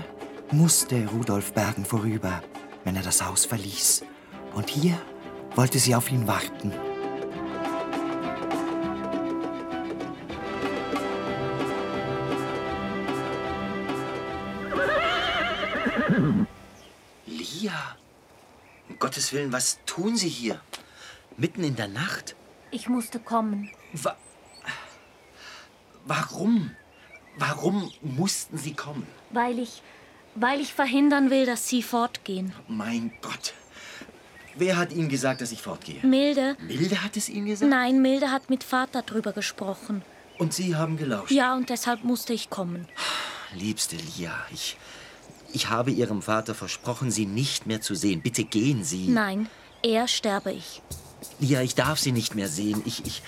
musste Rudolf Bergen vorüber, wenn er das Haus verließ. Und hier wollte sie auf ihn warten. Gottes Willen, was tun Sie hier? Mitten in der Nacht? Ich musste kommen. Wa Warum? Warum mussten Sie kommen? Weil ich, weil ich verhindern will, dass Sie fortgehen. Mein Gott. Wer hat Ihnen gesagt, dass ich fortgehe? Milde? Milde hat es Ihnen gesagt? Nein, Milde hat mit Vater drüber gesprochen. Und Sie haben gelauscht? Ja, und deshalb musste ich kommen. Liebste Lia, ich, ich habe Ihrem Vater versprochen, Sie nicht mehr zu sehen. Bitte gehen Sie. Nein, er sterbe ich. Lia, ich darf Sie nicht mehr sehen. Ich, ich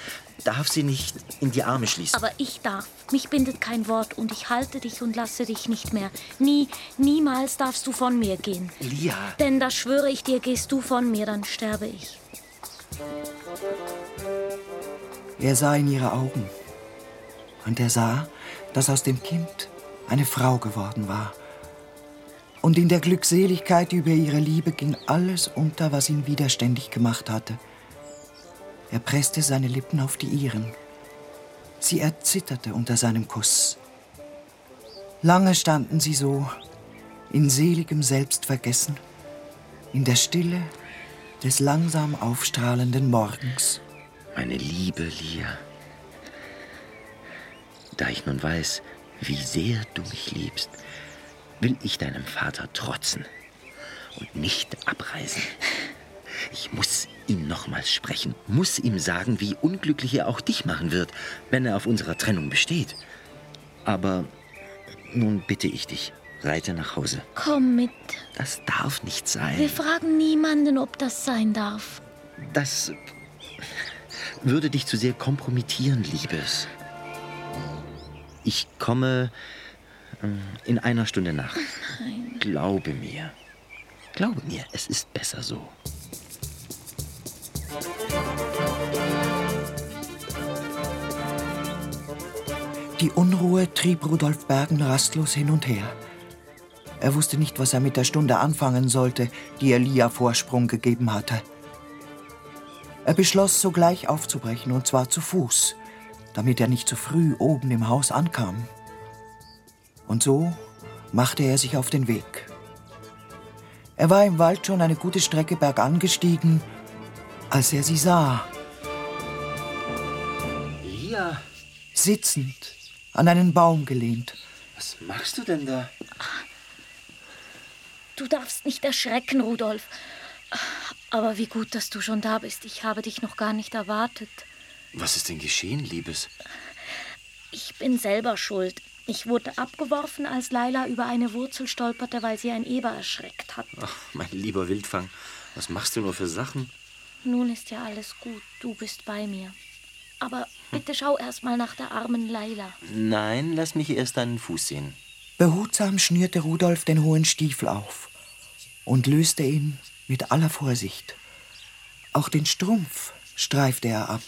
darf Sie nicht in die Arme schließen. Aber ich darf. Mich bindet kein Wort und ich halte dich und lasse dich nicht mehr. Nie, niemals darfst du von mir gehen. Lia. Denn das schwöre ich dir, gehst du von mir, dann sterbe ich. Er sah in ihre Augen. Und er sah, dass aus dem Kind eine Frau geworden war. Und in der Glückseligkeit über ihre Liebe ging alles unter, was ihn widerständig gemacht hatte. Er presste seine Lippen auf die ihren. Sie erzitterte unter seinem Kuss. Lange standen sie so, in seligem Selbstvergessen, in der Stille des langsam aufstrahlenden Morgens. Meine liebe Lia, da ich nun weiß, wie sehr du mich liebst, will ich deinem Vater trotzen und nicht abreisen. Ich muss ihm nochmals sprechen, muss ihm sagen, wie unglücklich er auch dich machen wird, wenn er auf unserer Trennung besteht. Aber nun bitte ich dich, reite nach Hause. Komm mit. Das darf nicht sein. Wir fragen niemanden, ob das sein darf. Das würde dich zu sehr kompromittieren, Liebes. Ich komme in einer Stunde nach. Nein. Glaube mir. Glaube mir, es ist besser so. Die Unruhe trieb Rudolf Bergen rastlos hin und her. Er wusste nicht, was er mit der Stunde anfangen sollte, die er Lia Vorsprung gegeben hatte. Er beschloss, sogleich aufzubrechen, und zwar zu Fuß, damit er nicht zu früh oben im Haus ankam. Und so machte er sich auf den Weg. Er war im Wald schon eine gute Strecke bergan gestiegen, als er sie sah. Lia, Sitzend, an einen Baum gelehnt. was machst du denn da? Du darfst nicht erschrecken, Rudolf. Aber wie gut, dass du schon da bist. Ich habe dich noch gar nicht erwartet. Was ist denn geschehen, Liebes? Ich bin selber schuld. Ich wurde abgeworfen, als Laila über eine Wurzel stolperte, weil sie ein Eber erschreckt hat. Ach, mein lieber Wildfang, was machst du nur für Sachen? Nun ist ja alles gut. Du bist bei mir. Aber bitte schau erst mal nach der armen Laila. Nein, lass mich erst deinen Fuß sehen. Behutsam schnürte Rudolf den hohen Stiefel auf und löste ihn mit aller Vorsicht. Auch den Strumpf streifte er ab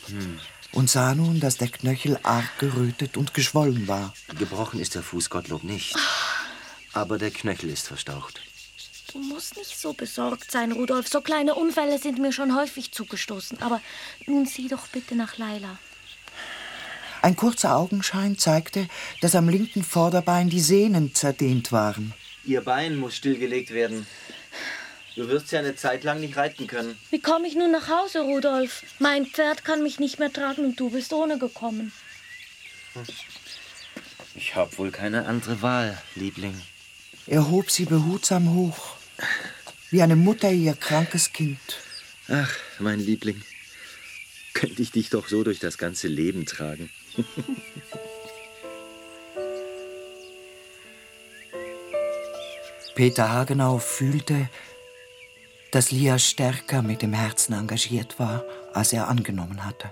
und sah nun, dass der Knöchel arg gerötet und geschwollen war. Gebrochen ist der Fuß Gottlob nicht. Aber der Knöchel ist verstaucht. Du musst nicht so besorgt sein, Rudolf. So kleine Unfälle sind mir schon häufig zugestoßen. Aber nun sieh doch bitte nach Laila. Ein kurzer Augenschein zeigte, dass am linken Vorderbein die Sehnen zerdehnt waren. Ihr Bein muss stillgelegt werden. Du wirst ja eine Zeit lang nicht reiten können. Wie komme ich nun nach Hause, Rudolf? Mein Pferd kann mich nicht mehr tragen und du bist ohne gekommen. Ich hab wohl keine andere Wahl, Liebling. Er hob sie behutsam hoch, wie eine Mutter ihr krankes Kind. Ach, mein Liebling. Könnte ich dich doch so durch das ganze Leben tragen. Peter Hagenau fühlte, dass Lia stärker mit dem Herzen engagiert war, als er angenommen hatte.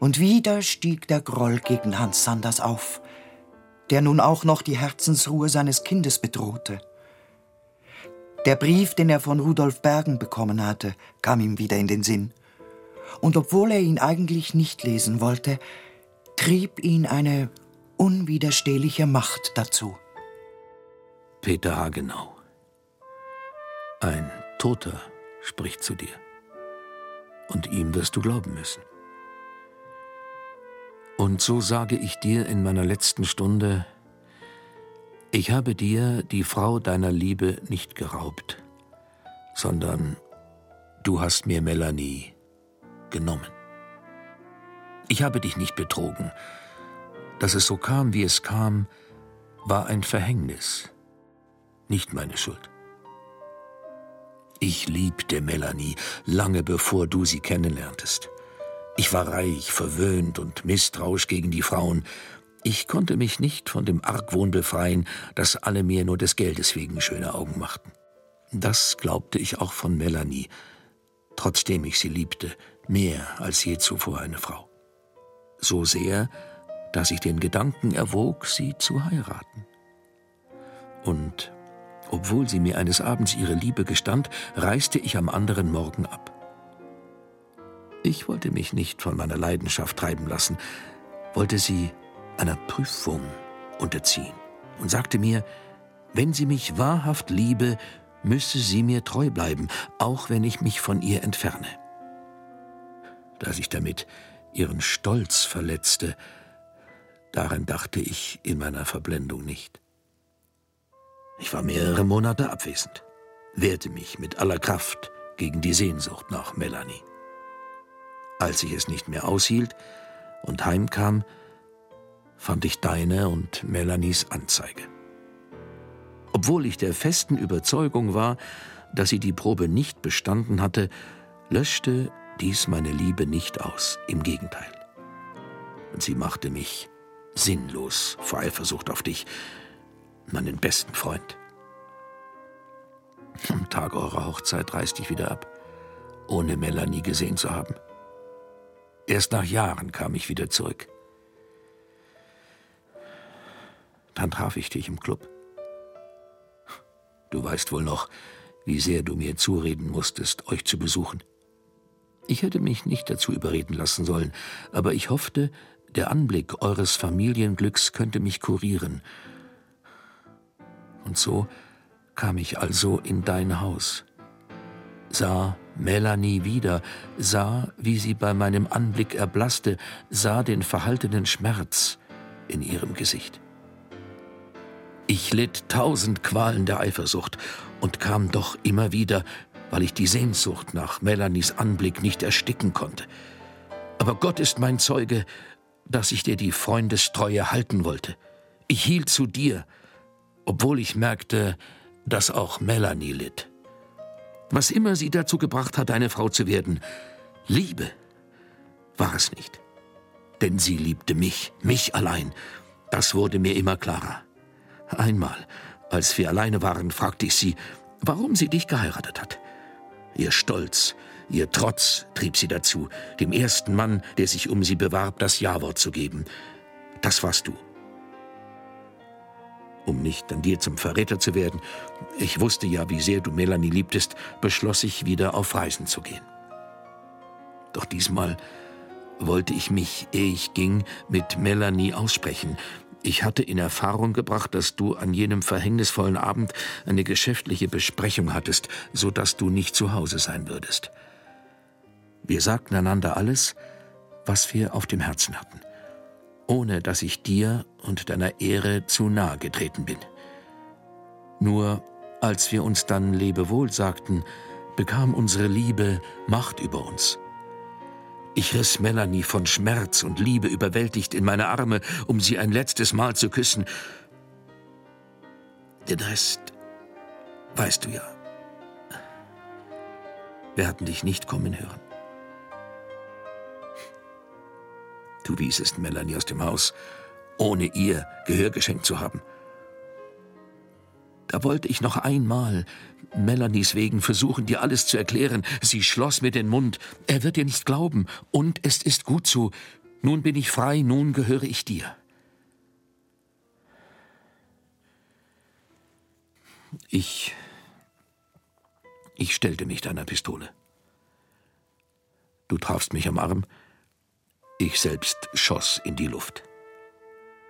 Und wieder stieg der Groll gegen Hans Sanders auf, der nun auch noch die Herzensruhe seines Kindes bedrohte. Der Brief, den er von Rudolf Bergen bekommen hatte, kam ihm wieder in den Sinn. Und obwohl er ihn eigentlich nicht lesen wollte, trieb ihn eine unwiderstehliche Macht dazu. Peter Hagenau. Ein Toter spricht zu dir. Und ihm wirst du glauben müssen. Und so sage ich dir in meiner letzten Stunde, ich habe dir die Frau deiner Liebe nicht geraubt, sondern du hast mir Melanie genommen. Ich habe dich nicht betrogen. Dass es so kam, wie es kam, war ein Verhängnis, nicht meine Schuld. Ich liebte Melanie lange bevor du sie kennenlerntest. Ich war reich, verwöhnt und misstrauisch gegen die Frauen. Ich konnte mich nicht von dem Argwohn befreien, dass alle mir nur des Geldes wegen schöne Augen machten. Das glaubte ich auch von Melanie, trotzdem ich sie liebte, mehr als je zuvor eine Frau. So sehr, dass ich den Gedanken erwog, sie zu heiraten. Und obwohl sie mir eines Abends ihre Liebe gestand, reiste ich am anderen Morgen ab. Ich wollte mich nicht von meiner Leidenschaft treiben lassen, wollte sie einer Prüfung unterziehen und sagte mir, wenn sie mich wahrhaft liebe, müsse sie mir treu bleiben, auch wenn ich mich von ihr entferne. Dass ich damit ihren Stolz verletzte, daran dachte ich in meiner Verblendung nicht. Ich war mehrere Monate abwesend, wehrte mich mit aller Kraft gegen die Sehnsucht nach Melanie. Als ich es nicht mehr aushielt und heimkam, fand ich deine und Melanies Anzeige. Obwohl ich der festen Überzeugung war, dass sie die Probe nicht bestanden hatte, löschte dies meine Liebe nicht aus, im Gegenteil. Und sie machte mich sinnlos vor Eifersucht auf dich, meinen besten Freund. Am Tag eurer Hochzeit reiste ich wieder ab, ohne Melanie gesehen zu haben. Erst nach Jahren kam ich wieder zurück. Dann traf ich dich im Club. Du weißt wohl noch, wie sehr du mir zureden musstest, euch zu besuchen. Ich hätte mich nicht dazu überreden lassen sollen, aber ich hoffte, der Anblick eures Familienglücks könnte mich kurieren. Und so kam ich also in dein Haus, sah Melanie wieder, sah, wie sie bei meinem Anblick erblasste, sah den verhaltenen Schmerz in ihrem Gesicht. Ich litt tausend Qualen der Eifersucht und kam doch immer wieder, weil ich die Sehnsucht nach Melanies Anblick nicht ersticken konnte. Aber Gott ist mein Zeuge, dass ich dir die Freundestreue halten wollte. Ich hielt zu dir, obwohl ich merkte, dass auch Melanie litt. Was immer sie dazu gebracht hat, eine Frau zu werden, Liebe war es nicht. Denn sie liebte mich, mich allein. Das wurde mir immer klarer. Einmal, als wir alleine waren, fragte ich sie, warum sie dich geheiratet hat. Ihr Stolz, ihr Trotz trieb sie dazu, dem ersten Mann, der sich um sie bewarb, das Ja-Wort zu geben. Das warst du. Um nicht an dir zum Verräter zu werden, ich wusste ja, wie sehr du Melanie liebtest, beschloss ich wieder auf Reisen zu gehen. Doch diesmal wollte ich mich, ehe ich ging, mit Melanie aussprechen. Ich hatte in Erfahrung gebracht, dass du an jenem verhängnisvollen Abend eine geschäftliche Besprechung hattest, so dass du nicht zu Hause sein würdest. Wir sagten einander alles, was wir auf dem Herzen hatten ohne dass ich dir und deiner Ehre zu nahe getreten bin. Nur als wir uns dann Lebewohl sagten, bekam unsere Liebe Macht über uns. Ich riss Melanie von Schmerz und Liebe überwältigt in meine Arme, um sie ein letztes Mal zu küssen. Den Rest weißt du ja. Wir hatten dich nicht kommen hören. Du wiesest Melanie aus dem Haus, ohne ihr Gehör geschenkt zu haben. Da wollte ich noch einmal Melanies wegen versuchen, dir alles zu erklären. Sie schloss mir den Mund. Er wird dir nicht glauben. Und es ist gut so. Nun bin ich frei, nun gehöre ich dir. Ich. Ich stellte mich deiner Pistole. Du trafst mich am Arm, ich selbst schoss in die Luft.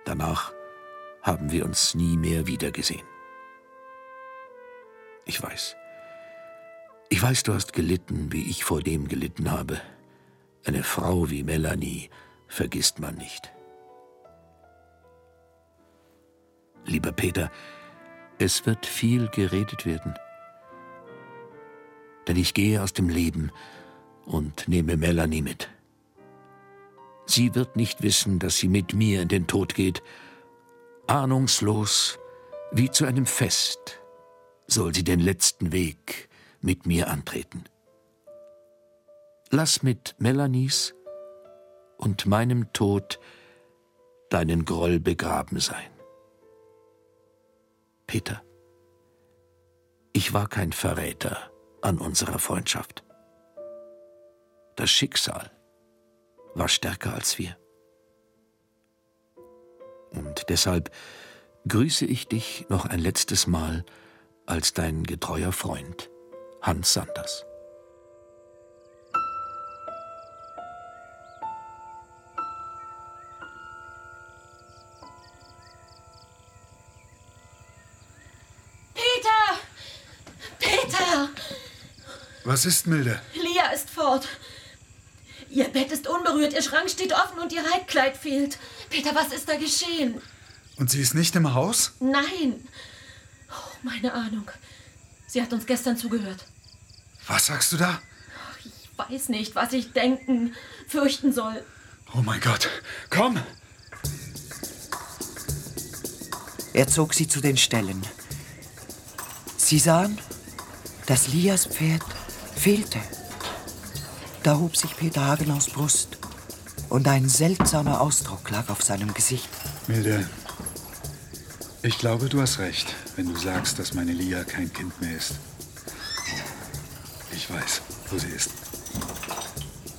Danach haben wir uns nie mehr wiedergesehen. Ich weiß. Ich weiß, du hast gelitten, wie ich vor dem gelitten habe. Eine Frau wie Melanie vergisst man nicht. Lieber Peter, es wird viel geredet werden. Denn ich gehe aus dem Leben und nehme Melanie mit. Sie wird nicht wissen, dass sie mit mir in den Tod geht. Ahnungslos, wie zu einem Fest, soll sie den letzten Weg mit mir antreten. Lass mit Melanies und meinem Tod deinen Groll begraben sein. Peter, ich war kein Verräter an unserer Freundschaft. Das Schicksal war stärker als wir. Und deshalb grüße ich dich noch ein letztes Mal als dein getreuer Freund, Hans Sanders. Peter! Peter! Was ist, Milde? Lia ist fort. Ihr Bett ist unberührt, ihr Schrank steht offen und ihr Reitkleid fehlt. Peter, was ist da geschehen? Und sie ist nicht im Haus? Nein. Oh, meine Ahnung. Sie hat uns gestern zugehört. Was sagst du da? Ich weiß nicht, was ich denken, fürchten soll. Oh mein Gott. Komm! Er zog sie zu den Ställen. Sie sahen, dass Lias Pferd fehlte. Da hob sich Peter Hagenaus Brust und ein seltsamer Ausdruck lag auf seinem Gesicht. Milde, ich glaube, du hast recht, wenn du sagst, dass meine Lia kein Kind mehr ist. Ich weiß, wo sie ist.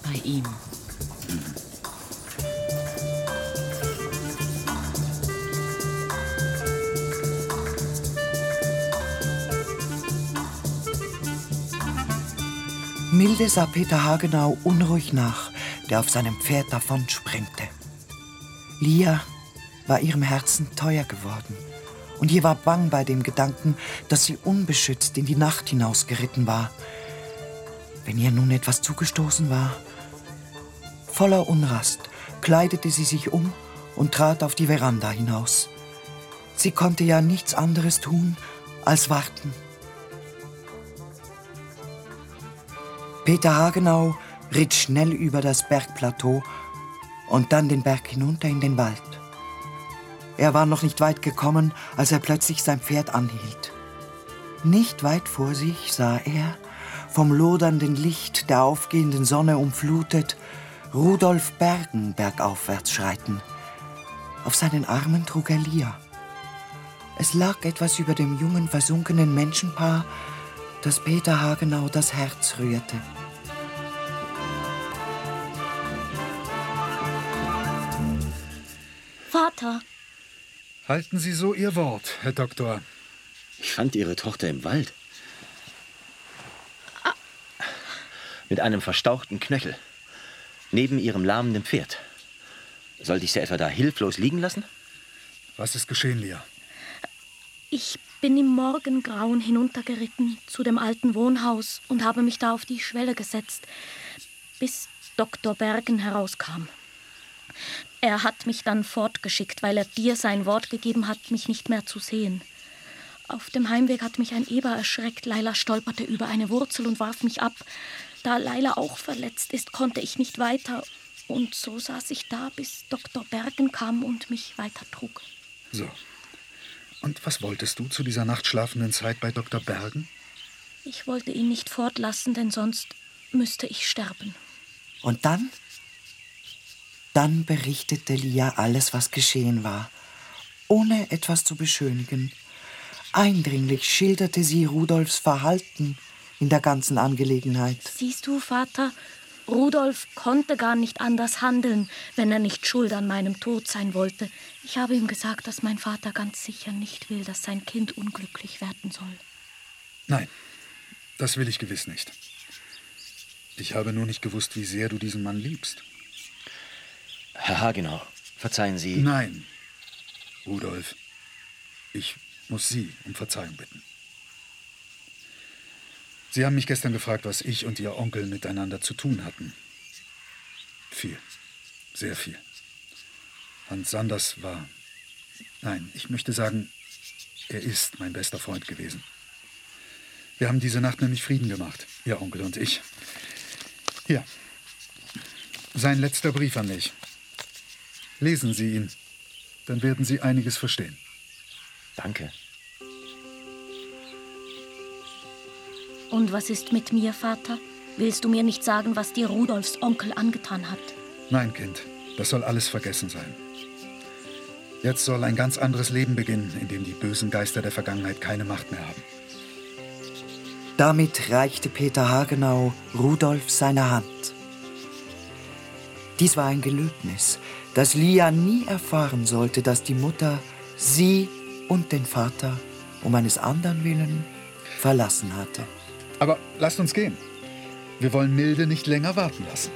Bei ihm. Milde sah Peter Hagenau unruhig nach, der auf seinem Pferd davonsprengte. Lia war ihrem Herzen teuer geworden, und ihr war bang bei dem Gedanken, dass sie unbeschützt in die Nacht hinausgeritten war. Wenn ihr nun etwas zugestoßen war, voller Unrast kleidete sie sich um und trat auf die Veranda hinaus. Sie konnte ja nichts anderes tun als warten. Peter Hagenau ritt schnell über das Bergplateau und dann den Berg hinunter in den Wald. Er war noch nicht weit gekommen, als er plötzlich sein Pferd anhielt. Nicht weit vor sich sah er, vom lodernden Licht der aufgehenden Sonne umflutet, Rudolf Bergen bergaufwärts schreiten. Auf seinen Armen trug er Lia. Es lag etwas über dem jungen, versunkenen Menschenpaar, das Peter Hagenau das Herz rührte. Vater, Halten Sie so Ihr Wort, Herr Doktor. Ich fand Ihre Tochter im Wald. Mit einem verstauchten Knöchel. Neben ihrem lahmenden Pferd. Sollte ich sie etwa da hilflos liegen lassen? Was ist geschehen, Lia? Ich bin im Morgengrauen hinuntergeritten zu dem alten Wohnhaus und habe mich da auf die Schwelle gesetzt, bis Dr. Bergen herauskam. Er hat mich dann fortgeschickt, weil er dir sein Wort gegeben hat, mich nicht mehr zu sehen. Auf dem Heimweg hat mich ein Eber erschreckt. Leila stolperte über eine Wurzel und warf mich ab. Da Leila auch verletzt ist, konnte ich nicht weiter. Und so saß ich da, bis Dr. Bergen kam und mich weitertrug. So. Und was wolltest du zu dieser nachtschlafenden Zeit bei Dr. Bergen? Ich wollte ihn nicht fortlassen, denn sonst müsste ich sterben. Und dann? Dann berichtete Lia alles, was geschehen war, ohne etwas zu beschönigen. Eindringlich schilderte sie Rudolfs Verhalten in der ganzen Angelegenheit. Siehst du, Vater, Rudolf konnte gar nicht anders handeln, wenn er nicht schuld an meinem Tod sein wollte. Ich habe ihm gesagt, dass mein Vater ganz sicher nicht will, dass sein Kind unglücklich werden soll. Nein, das will ich gewiss nicht. Ich habe nur nicht gewusst, wie sehr du diesen Mann liebst. Herr Hagenau, verzeihen Sie. Nein, Rudolf. Ich muss Sie um Verzeihung bitten. Sie haben mich gestern gefragt, was ich und Ihr Onkel miteinander zu tun hatten. Viel. Sehr viel. Hans Sanders war. Nein, ich möchte sagen, er ist mein bester Freund gewesen. Wir haben diese Nacht nämlich Frieden gemacht, Ihr Onkel und ich. Hier. Sein letzter Brief an mich. Lesen Sie ihn, dann werden Sie einiges verstehen. Danke. Und was ist mit mir, Vater? Willst du mir nicht sagen, was dir Rudolfs Onkel angetan hat? Nein, Kind, das soll alles vergessen sein. Jetzt soll ein ganz anderes Leben beginnen, in dem die bösen Geister der Vergangenheit keine Macht mehr haben. Damit reichte Peter Hagenau Rudolf seine Hand. Dies war ein Gelöbnis, dass Lia nie erfahren sollte, dass die Mutter sie und den Vater um eines anderen willen verlassen hatte. Aber lasst uns gehen. Wir wollen Milde nicht länger warten lassen.